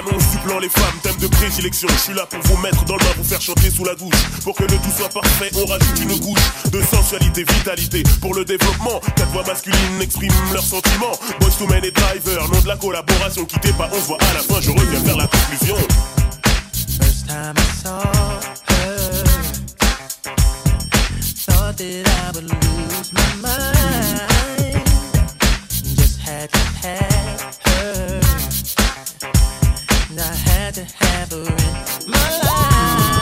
annonce supplant les femmes, thème de prédilection. Je suis là pour vous mettre dans le bain, pour faire chanter sous la douche. Pour que le tout soit parfait, on rajoute une couche de sensualité, vitalité. Pour le développement, quatre voix masculines expriment leurs sentiments. Boys to men et driver, nom de la collaboration. Quittez pas, on se voit à la fin, je reviens faire la conclusion. First time I saw her, thought that I would lose my mind. Just had to have her. I had to have her in my life.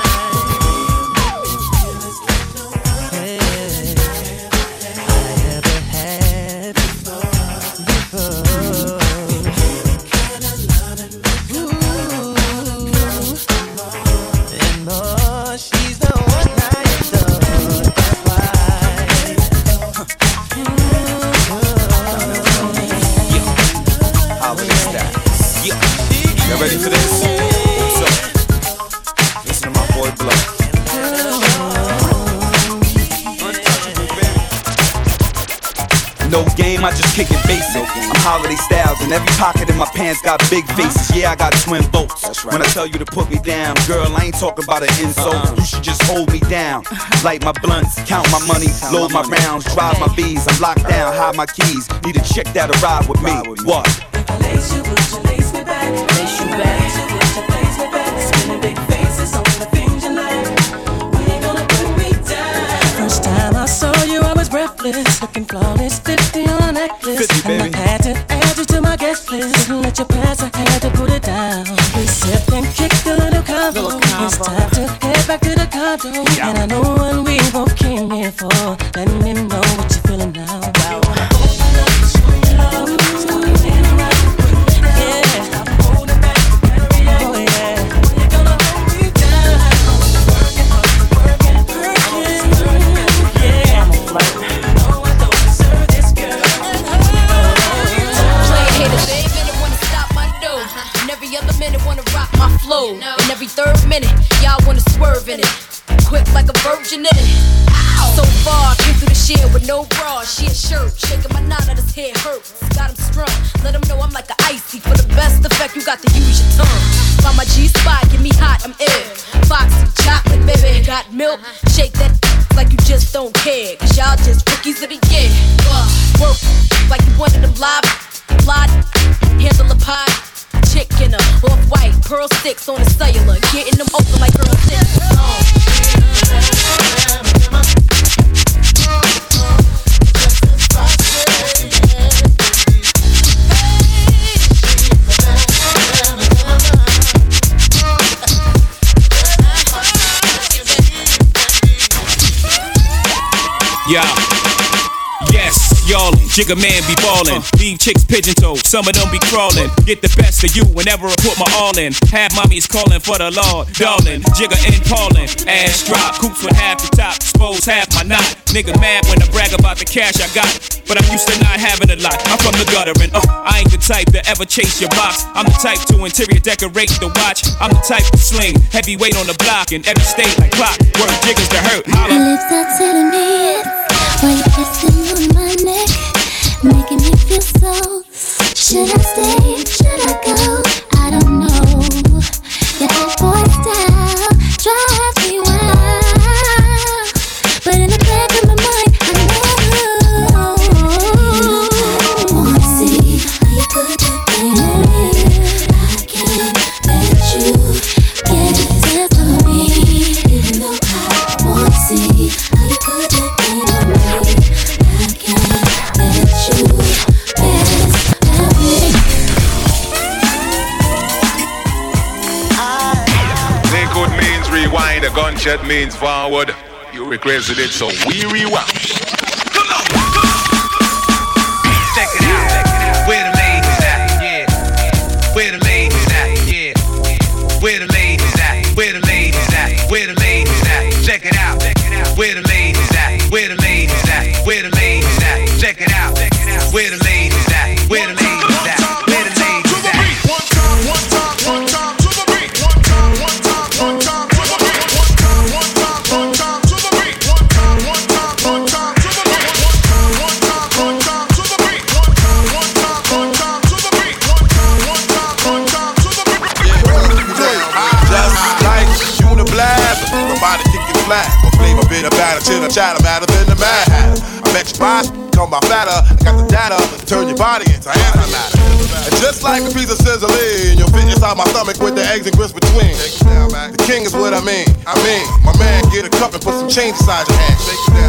Holiday styles, and every pocket in my pants got big faces. Yeah, I got twin bolts. When I tell you to put me down, girl, I ain't talking about an insult. Uh-uh. You should just hold me down. Light my blunts, count my money, load my rounds, drive my bees. I'm locked down, hide my keys. Need a chick that'll ride with me. What? Was breathless. Looking flawless, 50 on a necklace. 50, and. I had to add you to my guest list. Didn't let you pass, I had to put it down. We sipped and kicked a little combo. It's time to head back to the condo. And I know what we both came here for. Let me know pearl sticks on the cellular. Getting them open like girl six. Yeah. Uh. Jigga man be ballin'. Leave chicks pigeon toed, some of them be crawlin'. Get the best of you whenever I put my all in. Have mommies callin' for the Lord, darling. Jigga and Paulin', ass drop, coops with half the top, expose half my knot. Nigga mad when I brag about the cash I got, but I'm used to not having a lot. I'm from the gutter and uh, I ain't the type to ever chase your box. I'm the type to interior decorate the watch. I'm the type to sling heavyweight on the block in every state like clock. Work jiggers to hurt. Your lips are telling me yes While you're kissing neck Should I stay? Should I go? Means forward. You requested it, so we rewind. Body into antimatter. And just like a piece of sizzling, you'll fit inside my stomach with the eggs and grits between. The king is what I mean. I mean, my man, get a cup and put some change inside your hand.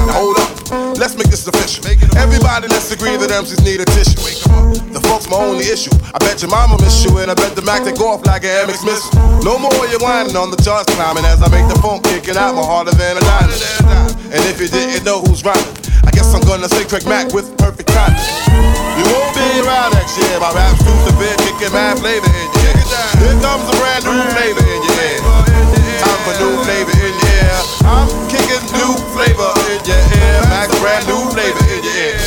Now hold up, let's make this official. Everybody, let's agree that MCs need a tissue. The funk's my only issue. I bet your mama miss you, and I bet the Mac take off like an MX missile. No more you whining on the charts climbing as I make the funk kicking out more harder than a diamond. And if you didn't know who's rhyming, I guess I'm gonna say Craig Mack with perfect timing. Be around next year. My rap's too severe, kicking mad flavor in your ear. Here comes a brand new flavor in your ear. Time for new flavor in your ear. I'm kicking new flavor in your ear. Max, brand new flavor in your ear.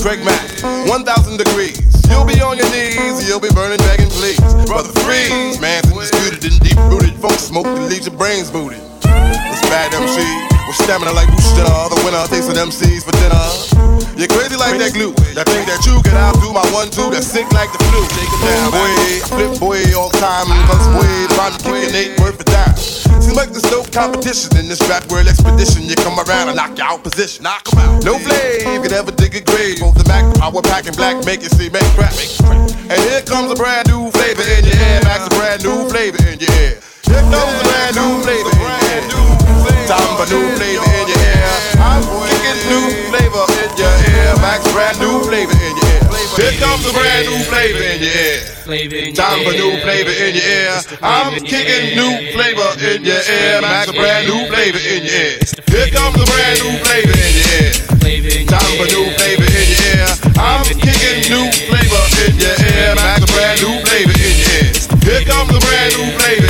Craig Mack, 1,000 degrees. You'll be on your knees, you'll be burning, begging, please. Brother, freeze. Man's undisputed and deep rooted. Funk smoke that leaves your brains booted. It's bad MC. With stamina like Booster, the winner takes an MCs for dinner. You're crazy like that glue. That think that you can outdo my one two that's sick like the flu. Damn boy, flip boy all time and cause boy, rhyme kicking eight word for dime. Seems like there's no competition in this rap world expedition. You come around and knock you out position. Knock 'em out. No flame could ever dig a grave. Both the Mac power pack and black make it see make crack. And here comes a brand new flavor in your ear. Max a brand new flavor in your ear. Here comes a brand new flavor in your ear. Time for new flavor Here comes a brand new flavor in your ear. Time for new flavor in your ear. I'm kicking new flavor in your ear. Max a brand new flavor in your ear. Here comes a brand new flavor in your ear. Time for new flavor in your ear. I'm kicking new flavor in your ear. Max a brand new flavor in your ear. Here comes a brand new flavor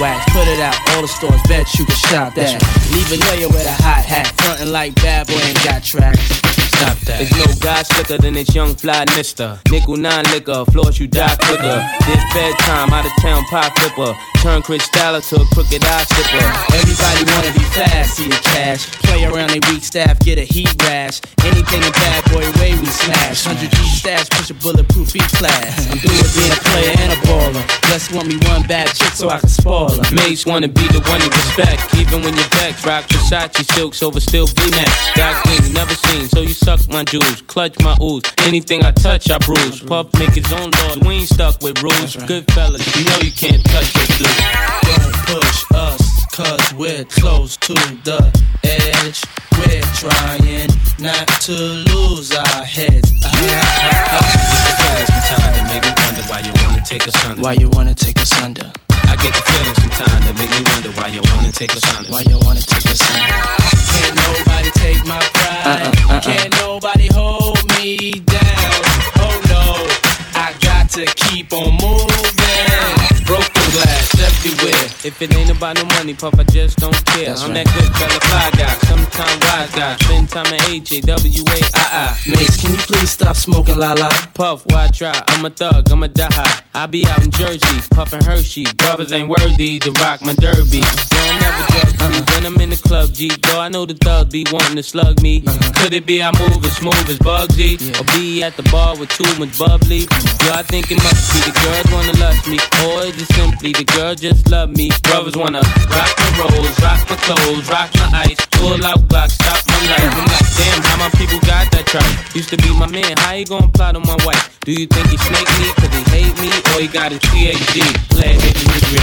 wax. Put it out, all the stores, bet you can shop that. Leave a layer with a hot hat, frontin' like bad boy ain't got tracks. Stop that. There's no guy slicker than this young fly mister. Nickel nine liquor, floors you die quicker. This bedtime, out of town pie flipper. Turn Cristal to a crooked eye slipper. Everybody wanna be fast, see the cash. Play around they weak staff, get a heat rash. Anything a bad boy way we smash. 100 G stash, push a bulletproof E class. I'm through with being a player and a baller. Just want me one bad chick so I can spoil her. Mase wanna be the one you respect. Even when your vex, rock Versace silks over still things you never seen, so you suck my jewels, clutch my ooze. Anything I touch, I bruise. Puff make his own laws, we ain't stuck with rules. Good fellas, you know you can't touch this blue. Don't push us, cause we're close to the edge. We're trying not to lose our heads. Sometimes that make me wonder why you wanna take us under. Why you wanna take us under? I get the feeling sometimes that make me wonder why you wanna take us under. Why you wanna take us under? Can't nobody take my pride. Uh-uh, uh-uh. Can't nobody hold me down. Oh no, I got to keep on moving. Broken glass everywhere. If it ain't about no money, Puff, I just don't care. That's I'm right. that good fella, fly guy, sometime wise guy. Spend time at H-A-W-A-I-I. Mase, can you please stop smoking la la? Puff, why try? I'm a thug, I'm a die. I be out in Jersey, puffin' Hershey. Brothers ain't worthy to rock my derby. Don't never judge me when I'm in the club, G. Though I know the thugs be wanting to slug me. Uh-huh. Could it be I move as smooth as Bugsy? Or be at the bar with too much bubbly? Uh-huh. Yo, I think it must be the girls wanna lust me. Or is it simply the girl just love me? Brothers wanna rock my rolls, rock my clothes, rock my ice. Pull out Glock, stop my life. I'm like, damn, how my people got that truck? Used to be my man, how you gonna plot on my wife? Do you think he snake me cause he hate me? Or he got his PhD? Glad that agree.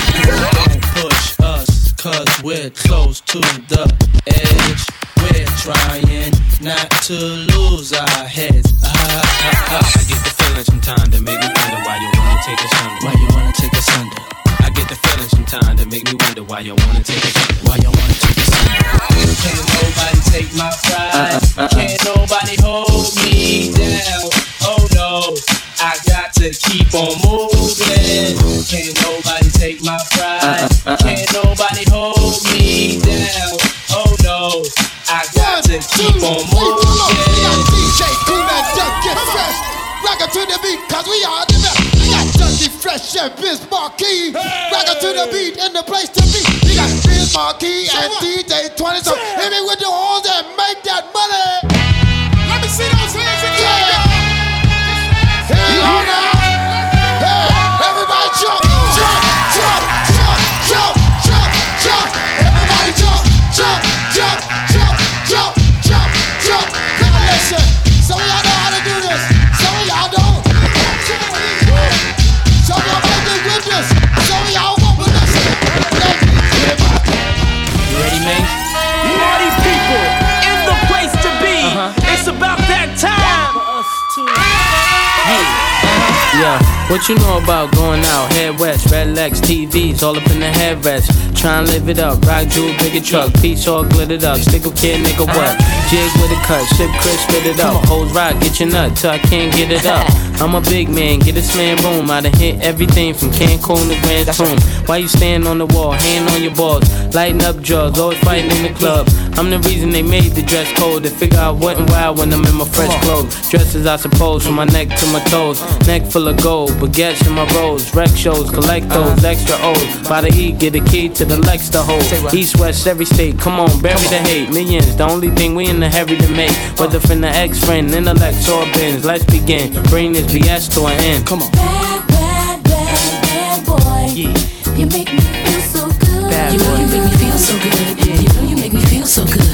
Don't push us, cause we're close to the edge. We're trying not to lose our heads. Ah, ah, ah. I get the feeling sometimes that make me wonder why you wanna take us under. Why you wanna take us under? Get the feeling sometimes that make me wonder why you wanna take under. Why you wanna take under? Can't nobody take my pride. Can't nobody hold me down. Oh no, I got to keep on moving. Can't nobody take my pride. Can't nobody hold me down. Oh no, I got to keep on moving. DJ Cool and Duck get fresh. Rock it to the beat, cause we are the best. We got Dusty Fresh and Biz Markie. Rock it to the beat and the place to be. We got Biz Markie and DJ 20. So hit me with the horns and make that money. What you know about going out? Head west, red legs, TVs, all up in the headrest. Try and live it up, rock jewel, bigger truck, piece all glittered up. Stick a kid, nigga, what? Jig with a cut, sip Chris, spit it up. Hoes rock, get your nut till I can't get it up. I'm a big man, get this man room. I done hit everything from Cancun to Grand Tune. Why you stand on the wall, hand on your balls, lighting up drugs, always fighting in the club. I'm the reason they made the dress code. They figure I went wild when I'm in my fresh clothes. Dresses, I suppose, from my neck to my toes. Uh. Neck full of gold, baguettes in my rolls. Rec shows, collect uh. those extra O's. By the E, get a key to the Lex to hold. East, west, every state, come on, bury the hate. Millions, the only thing we in the hurry to make. Whether from the ex friend, intellect, or bins. Let's begin. Bring this BS to an end. Come on. Bad, bad, bad, bad boy. You make me feel so good. Bad you boy. you make me feel so good.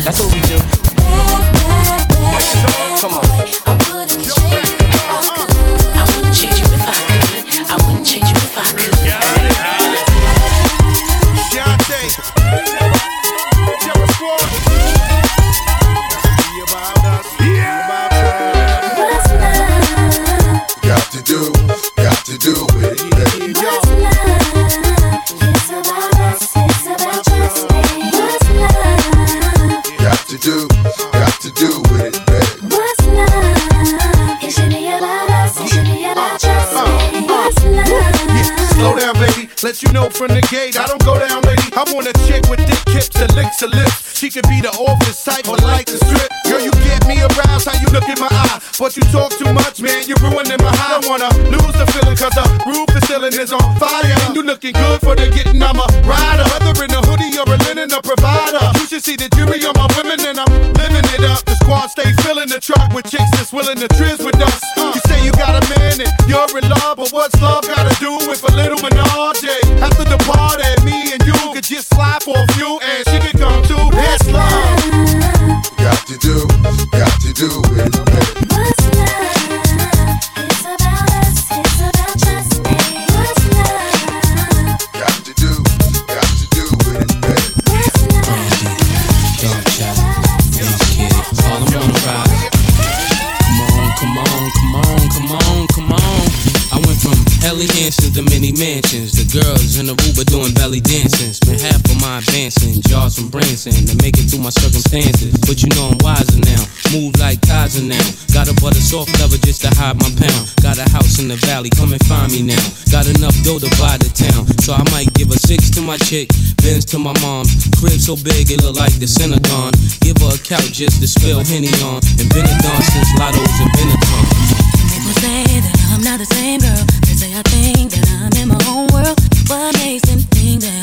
That's what we do. From the gate, I don't go down, lady. I want a chick with thick hips and licks her lips. She could be the office type or like the strip. Girl, you get me aroused, how you look in my eye. But you talk too much, man, you're ruining my high. I wanna lose the feeling, cause the roof is ceiling is on fire. And you looking good for the getting, I'm a rider. Whether in a hoodie or a linen, a provider. You should see the jury on my women, and I'm living it up. The squad stay filling the truck with chicks that's willing to trizz with us. You say you got a man and you're in love, but what's love gotta do with a little menage? Come love. Got to do, got to do it. But you know I'm wiser now, move like Kaiser now. Got a butter soft leather just to hide my pound. Got a house in the valley, come and find me now. Got enough dough to buy the town, so I might give a six to my chick, Benz to my mom. Crib so big it look like the Synagogue. Give her a couch just to spill Henny on. And been a done since Lotto's and Benetton. Say that I'm not the same girl. They say I think that I'm in my own world. What makes them think that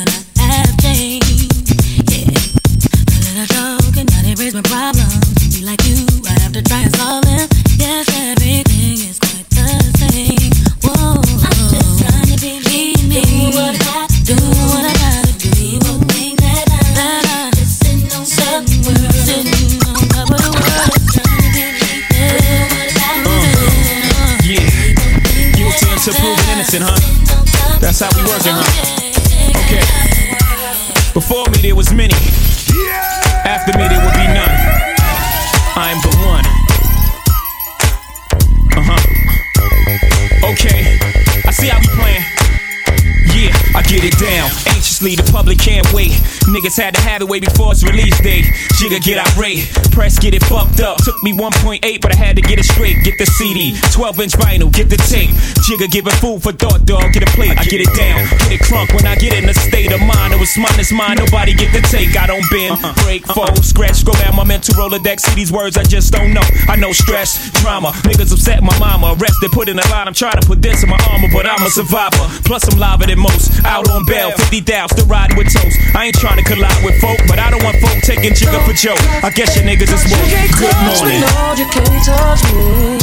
get irate, press get it fucked up. Took me 1.8, but I had to get it straight. Get the CD, 12 inch vinyl, get the tape. Jigga giving food for thought, dog. Get a plate, I get it down. Get it crunk when I get in a state of mind. It was mine, it's mine. Nobody get the take. I don't bend, uh-huh. break, uh-huh. fold, scratch. Go down my mental Rolodex. See these words I just don't know. I know stress, drama. Niggas upset my mama. Arrested, put in a line. I'm trying to put this in my armor, but I'm a survivor. Plus, I'm liver than most. Out on bail, 50 down, still riding with toast. I ain't trying to collide with folk, but I don't want folk taking jigga for joke. I guess your niggas is woke. Good morning. No, you can't touch me.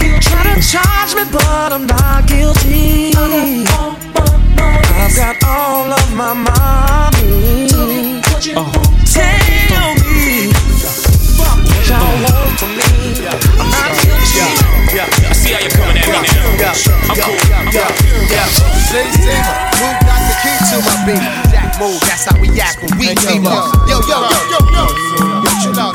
You try to charge me, but I'm not guilty. I've got all of my mommy. Oh. Tell me what uh-huh. y'all want from me. I'm not guilty. I see how you're coming at me now. I'm cool. I'm cool. Say, say, who got the key to my beat? Jack move, that's how we act when we team up. Yo, yo, yo, yo, yo. Chill out,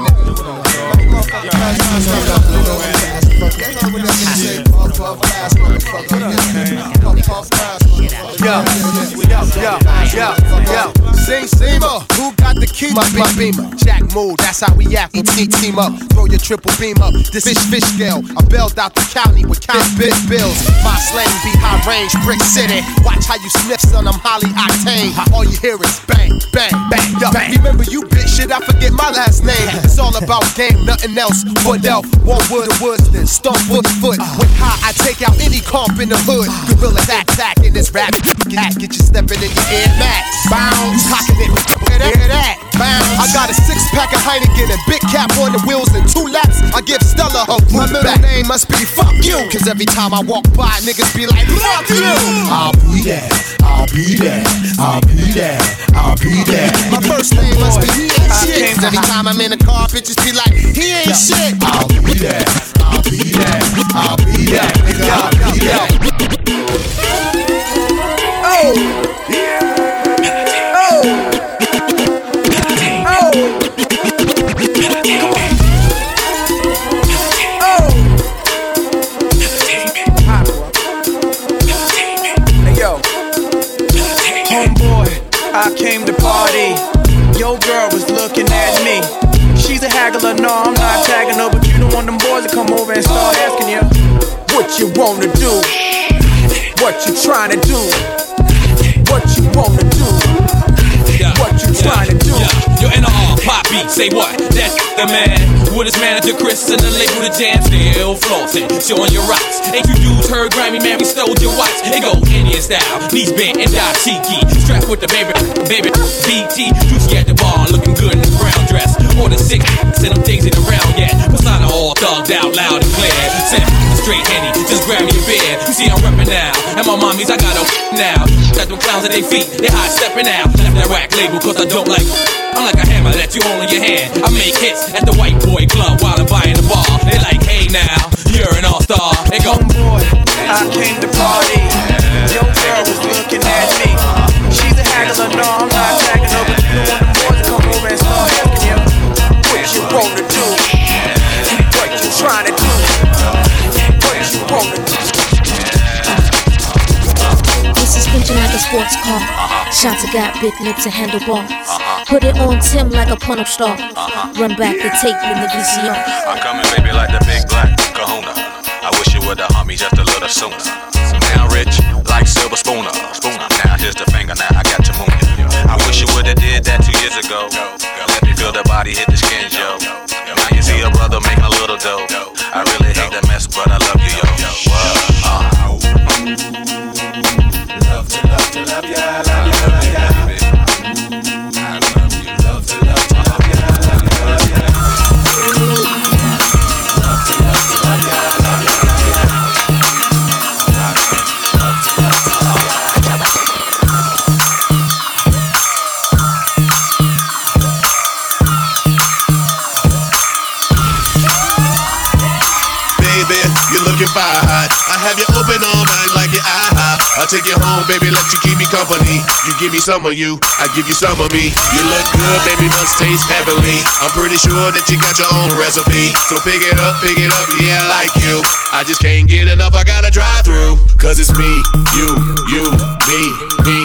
Yo, yo, yo, yo, yo. Sing, Seamer, who got the key to my, my beamer? Jack move, that's how we act when we team up. Throw your triple beam up. This fish, fish scale. I bailed out the county with count big bills. My slang be high range, brick city. Watch how you sniff, son, I'm highly octane. All you hear is bang, bang, bang. Yo, remember you bitch shit, I forget my last name. It's all about game, nothing else. Foot elf, one wood of Woodston, stomp foot uh. foot. With high, I take out any comp in the hood. Gorilla attack, attack in this rap. Cat, get you stepping in your Air Max. Bounce, cocking it. Hear that? Hear that? Bounce. I got a six pack of Heineken and big cap on the wheels and two laps. I give Stella her My middle name must be fuck you. Cause every time I walk by, niggas be like, fuck you. I'll be there, I'll be there, I'll be there, I'll be there. My first name must be he ain't shit. Cause every time I'm in the car, bitches be like, he ain't shit. I'll be there, I'll be there, I'll be there, you wanna do, what you trying to do, what you wanna do, what you trying to do. a NR, Poppy, say what? That's the man. With his manager Chris and the label the jam, still flossing, showing your rocks. Ain't you used her grimy man, we stole your watch. It go Indian style, knees bent and die cheeky. Strapped with the baby, baby, BT. You at the bar, looking now. Got them clowns at their feet, they high stepping out. Left that whack label, cause I don't like. I'm like a hammer that you hold in your hand. I make hits at the white boy club while I'm buying the bar. They like, hey now, you're an all star. They go, boy, I came to Shots got big lips and handlebars. Put it on Tim like a porno star. Run back the tape in the VCR. I'm coming, baby, like the big black kahuna. I wish you would've humped me just a little sooner. Now rich, like silver spooner. Spooner. Now here's the finger, now I got your moon. I wish you would've did that two years ago. Let me feel the body hit the skin, yo. Now you see a brother making a little dough. I really hate that mess, but I love take you home, baby, let you keep me company. You give me some of you, I give you some of me. You look good, baby, must taste heavenly. I'm pretty sure that you got your own recipe. So pick it up, pick it up, yeah, I like you. I just can't get enough, I gotta drive through. Cause it's me, you, you, me, me,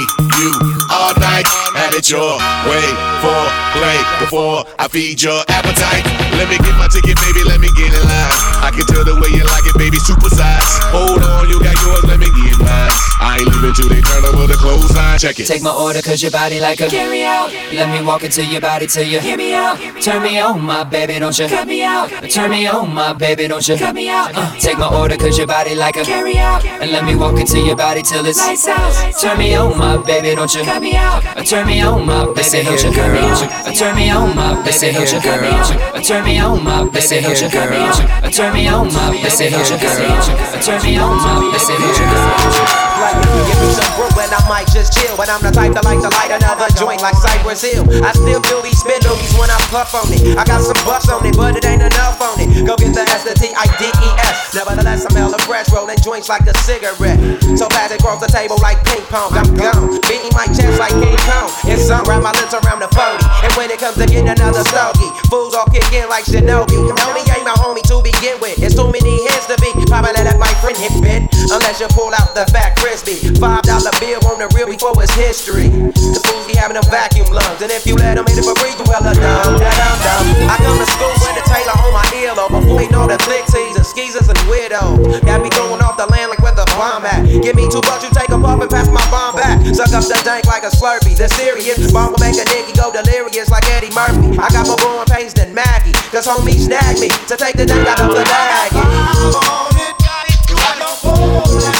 night, have it your way for play before I feed your appetite. Let me get my ticket, baby, let me get in line. I can tell the way you like it, baby, super size. Hold on, you got yours, let me get mine. I ain't leaving till they turn over the clothesline. Check it. Take my order cause your body like a carry out. Let me walk into your body till you hear me out. Turn me on, my baby, don't you cut me out. Turn me on, my baby, don't you cut me out. Uh, take my order cause your body like a carry out. And let me walk into your body till it's lights out. Turn me on, my baby, don't you cut me out. Turn me on, my baby, don't you cut me out. Turn me on, my baby, don't you cut me out. Turn me on, my baby, don't you cut me out. Turn me on, my baby, don't you cut me out. Turn me on, my baby, don't you cut me out. If you give me some and I might just chill. But I'm the type that like to light another joint like Cypress Hill. I still do these spit loogies when I puff on it. I got some bucks on it, but it ain't enough on it. Go get the S, the T, I, D, E, S. Nevertheless, I'm hella fresh, rolling joints like a cigarette. So pass it across the table like ping pong. I'm gone, beating my chest like King Kong. And some wrap my lips around the 40. And when it comes to getting another stogie, fools all kick in like Shinobi. Homie ain't my homie to begin with. It's too many hands to be. Probably let my friend hit bit. Unless you pull out the fat crispy. Five dollar bill on the real before it's history. The fools be having them vacuum lungs. And if you let them hit it for free, you hella dumb. Da dum dum. I come to school with a tailor on my earlobe. Before we know the click teasers, skeezers, and weirdos. Got me going off the land like where the bomb at. Give me two bucks, you take a puff and pass my bomb back. Suck up the dank like a slurpee. The serious bomb will make a nigga go delirious like Eddie Murphy. I got more growing pains than Maggie. Cause homies snag me to take the dank out of the bag. Can't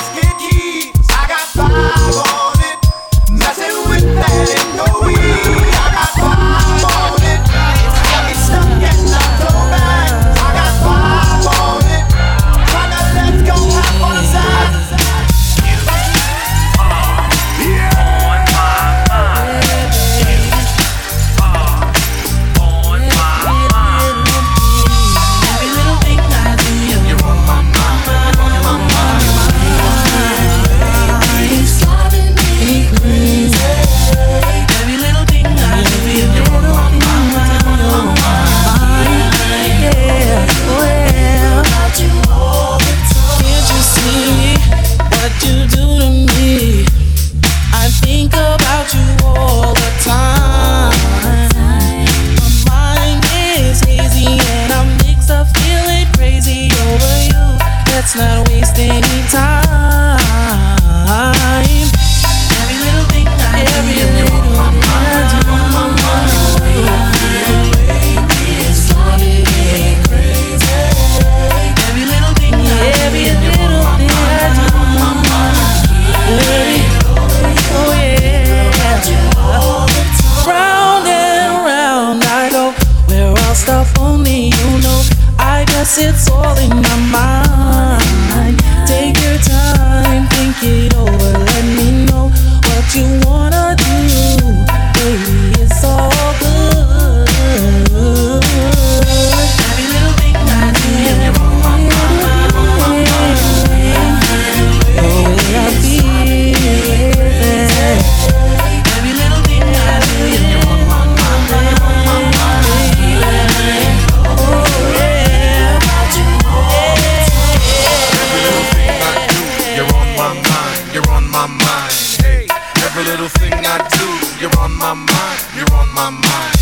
my mind.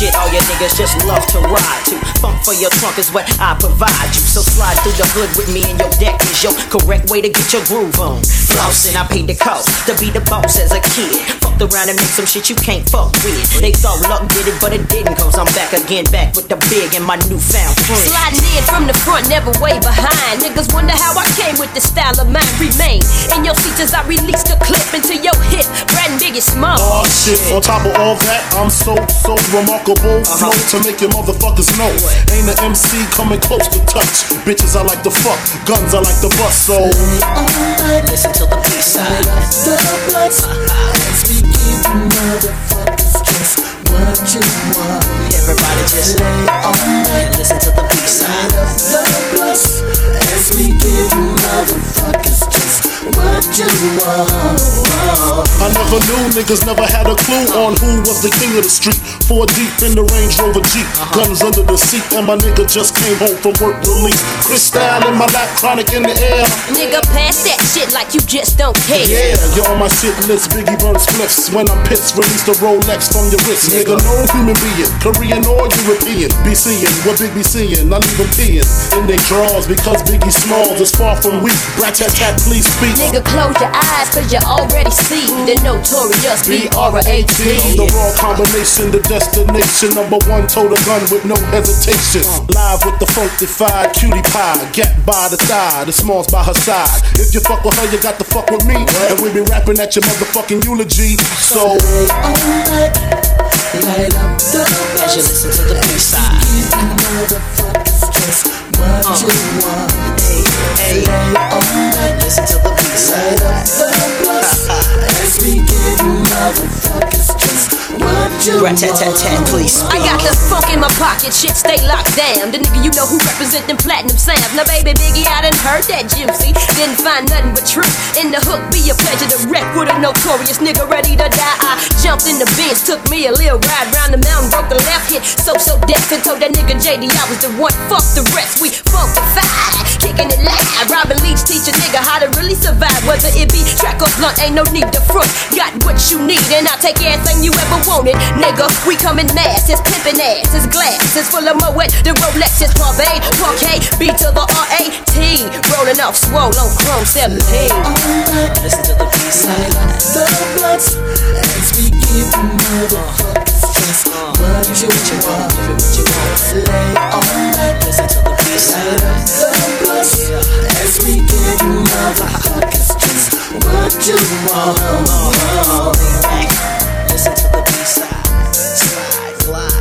Shit all your niggas just love to ride to. Funk for your trunk is what I provide you. So slide through the hood with me and your deck is your correct way to get your groove on. Flossing, I paid the cost to be the boss as a kid. Fucked around and made some shit you can't fuck with. They thought luck did it, but it didn't. Cause I'm back again, back with the big and my newfound friend. Sliding in from the front, never way behind. Niggas wonder how I came with the style of mine. Remain in your seats as I release the clip into your hip. Brad and Biggie Small. Oh shit, on top of all that, I'm so, so remarkable. Uh-huh. Flow to make your motherfuckers know. Ain't a MC coming close to touch. Bitches I like to fuck, guns I like to bust, so. Uh-huh. Listen to the B-side. What you want. Everybody just lay on and listen to the B-side. As we give motherfuckers just what you want. I never knew niggas never had a clue on who was the king of the street. Four deep in the Range Rover Jeep, uh-huh. guns under the seat, and my nigga just came home from work release. Crystal in my lap, chronic in the air. Nigga, pass that shit like you just don't care. Yeah, you're on my shit list, Biggie burns flips. When I'm pissed, release the Rolex from your wrist. Nigga, no human being, Korean or European, be seeing what Big be seeing. I leave them peeing in they drawers because Biggie Smalls is far from weak. Rat tat tat, please speak. Nigga, close your eyes cause you already see the notorious B-R-A-T. The raw combination, the destination. Number one, total gun with no hesitation. Live with the funkified cutie pie. Get by the thigh, the smalls by her side. If you fuck with her, you got to fuck with me. And we be rapping at your motherfucking eulogy. So. Light up the As you listen to the B-side. what you want. Hey, hey, listen to the B-side. As we give motherfuckers just what you Please. I got the funk in my pocket, shit stay locked down. The nigga you know who represent them platinum sounds. Now baby Biggie, I done heard that juicy. Didn't find nothing but truth in the hook. Be a pleasure to wreck with a notorious nigga ready to die. I jumped in the Benz, took me a little ride round the mountain, broke a left hit. So so deaf and told that nigga JD I was the one. Fuck the rest, we funkified, kicking it loud. Robin Leach teach a nigga how to really survive. Whether it be track or blunt, ain't no need to front. Got what you need, and I'll take everything you ever wanted, nigga. We coming mass, it's pimpin' ass, it's glass, it's full of moet. The Rolex is Parvay, Parquet, B to the R A T. Rolling off swole on Chrome 17. Listen to the B-side. the blunts as we give motherfuckers just what you want. Lay on that. Listen to the B-side. The blunts as we give motherfuckers just what you want. Side, slide, fly.